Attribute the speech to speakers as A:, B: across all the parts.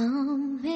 A: Amazing.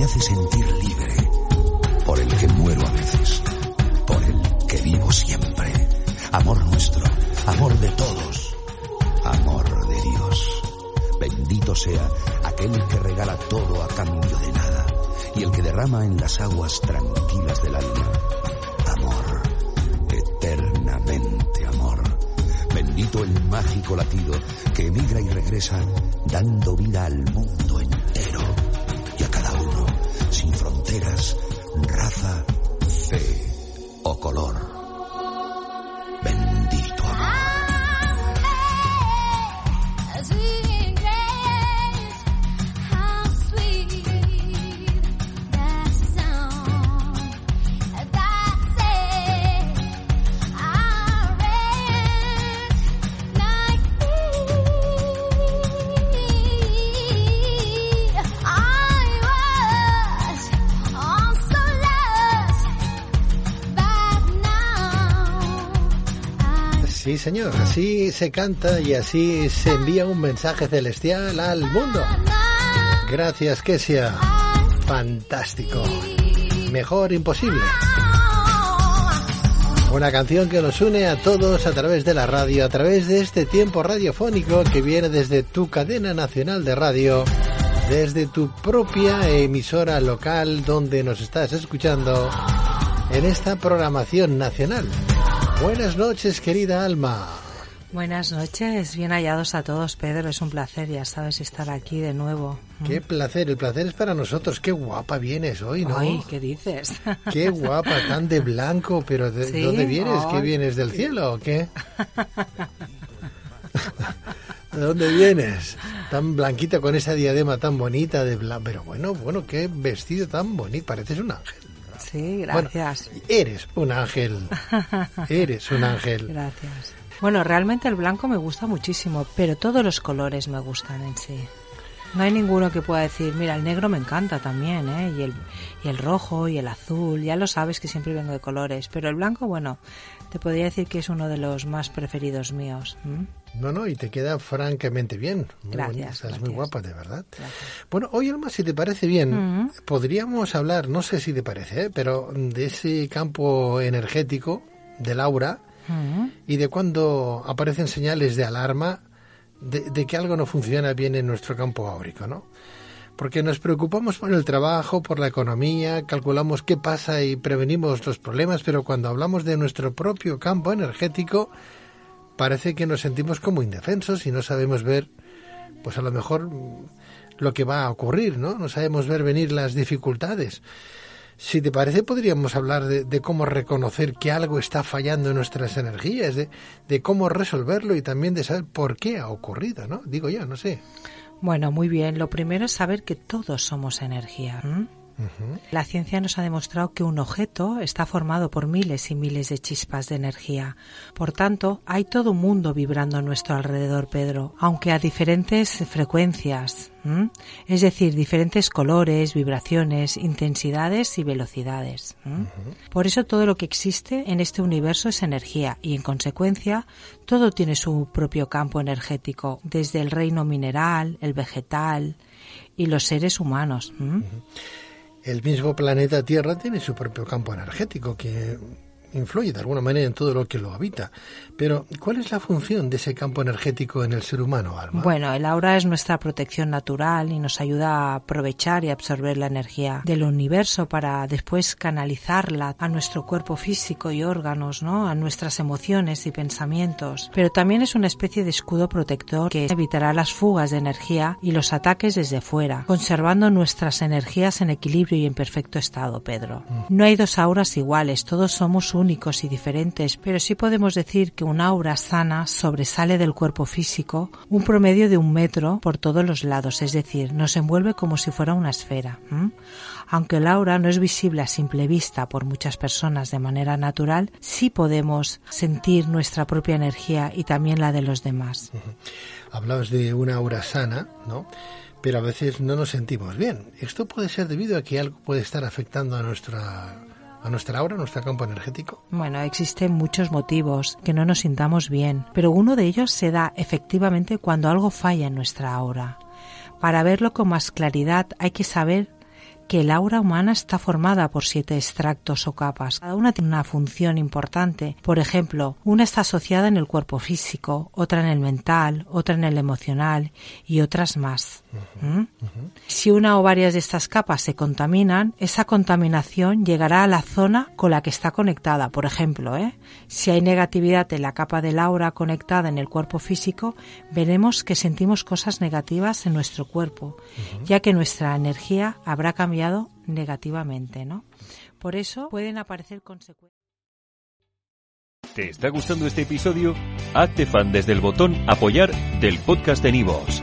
B: me hace sentir libre, por el que muero a veces, por el que vivo siempre. Amor nuestro, amor de todos, amor de Dios. Bendito sea aquel que regala todo a cambio de nada y el que derrama en las aguas tranquilas del alma amor, eternamente amor. Bendito el mágico latido que emigra y regresa dando vida al mundo entero fronteras, raza, fe o color.
C: Señor, así se canta y así se envía un mensaje celestial al mundo. Gracias, que sea fantástico. Mejor imposible. Una canción que nos une a todos a través de la radio, a través de este tiempo radiofónico que viene desde tu cadena nacional de radio, desde tu propia emisora local donde nos estás escuchando en esta programación nacional. Buenas noches, querida Alma.
D: Buenas noches, bien hallados a todos, Pedro. Es un placer, ya sabes, estar aquí de nuevo. Qué
C: placer, el placer es para nosotros. Qué guapa vienes hoy, ¿no? Ay,
D: ¿qué dices?
C: Qué guapa, tan de blanco, pero ¿de dónde vienes? ¿Qué vienes del cielo o qué? ¿De dónde vienes? Tan blanquita con esa diadema tan bonita de blanco. Pero bueno, bueno, qué vestido tan bonito. Pareces un ángel.
D: Sí, gracias.
C: eres un ángel. eres un ángel.
D: Gracias. Bueno, realmente el blanco me gusta muchísimo, pero todos los colores me gustan en sí. No hay ninguno que pueda decir, mira, el negro me encanta también, ¿eh? Y el, y el rojo y el azul, ya lo sabes que siempre vengo de colores, pero el blanco, bueno, te podría decir que es uno de los más preferidos míos.
C: No, no, y te queda francamente bien. gracias. Estás muy guapa, de verdad. Bueno, hoy, Alma, si te parece bien, podríamos hablar, no sé si te parece, ¿eh? pero de ese campo energético del aura y de cuando aparecen señales de alarma de, que algo no funciona bien en nuestro campo áurico, ¿no? Porque nos preocupamos por el trabajo, por la economía, calculamos qué pasa y prevenimos los problemas, pero cuando hablamos de nuestro propio campo energético, parece que nos sentimos como indefensos y no sabemos ver, pues a lo mejor lo que va a ocurrir, ¿no? No sabemos ver venir las dificultades. Si te parece, podríamos hablar de, cómo reconocer que algo está fallando en nuestras energías, de, cómo resolverlo y también de saber por qué ha ocurrido, ¿no? Digo yo, no sé.
D: Bueno, muy bien. Lo primero es saber que todos somos energía. La ciencia nos ha demostrado que un objeto está formado por miles y miles de chispas de energía. Por tanto, hay todo un mundo vibrando a nuestro alrededor, Pedro, aunque a diferentes frecuencias. Es decir, diferentes colores, vibraciones, intensidades y velocidades. Por eso todo lo que existe en este universo es energía y, en consecuencia, todo tiene su propio campo energético, desde el reino mineral, el vegetal y los seres humanos.
C: El mismo planeta Tierra tiene su propio campo energético que influye de alguna manera en todo lo que lo habita. Pero, ¿cuál es la función de ese campo energético en el ser humano, Alma?
D: Bueno, el aura es nuestra protección natural y nos ayuda a aprovechar y absorber la energía del universo para después canalizarla a nuestro cuerpo físico y órganos, ¿no? A nuestras emociones y pensamientos. Pero también es una especie de escudo protector que evitará las fugas de energía y los ataques desde fuera, conservando nuestras energías en equilibrio y en perfecto estado, Pedro. Mm. No hay dos auras iguales, todos somos únicos y diferentes, pero sí podemos decir que un aura sana sobresale del cuerpo físico un promedio de un metro por todos los lados, es decir, nos envuelve como si fuera una esfera. Aunque el aura no es visible a simple vista por muchas personas de manera natural, sí podemos sentir nuestra propia energía y también la de los demás.
C: Hablabas de una aura sana, ¿no? Pero a veces no nos sentimos bien. Esto puede ser debido a que algo puede estar afectando a nuestra a nuestra aura, a nuestro campo energético?
D: Bueno, existen muchos motivos que no nos sintamos bien, pero uno de ellos se da efectivamente cuando algo falla en nuestra aura. Para verlo con más claridad hay que saber que el aura humana está formada por siete extractos o capas. Cada una tiene una función importante. Por ejemplo, una está asociada en el cuerpo físico, otra en el mental, otra en el emocional y otras más. ¿Mm? Si una o varias de estas capas se contaminan, esa contaminación llegará a la zona con la que está conectada. Por ejemplo, ¿eh? si hay negatividad en la capa del aura conectada en el cuerpo físico, veremos que sentimos cosas negativas en nuestro cuerpo, ya que nuestra energía habrá cambiado negativamente, ¿no? Por eso pueden aparecer consecuencias.
E: ¿Te está gustando este episodio? Hazte fan desde el botón apoyar del podcast de Nivos.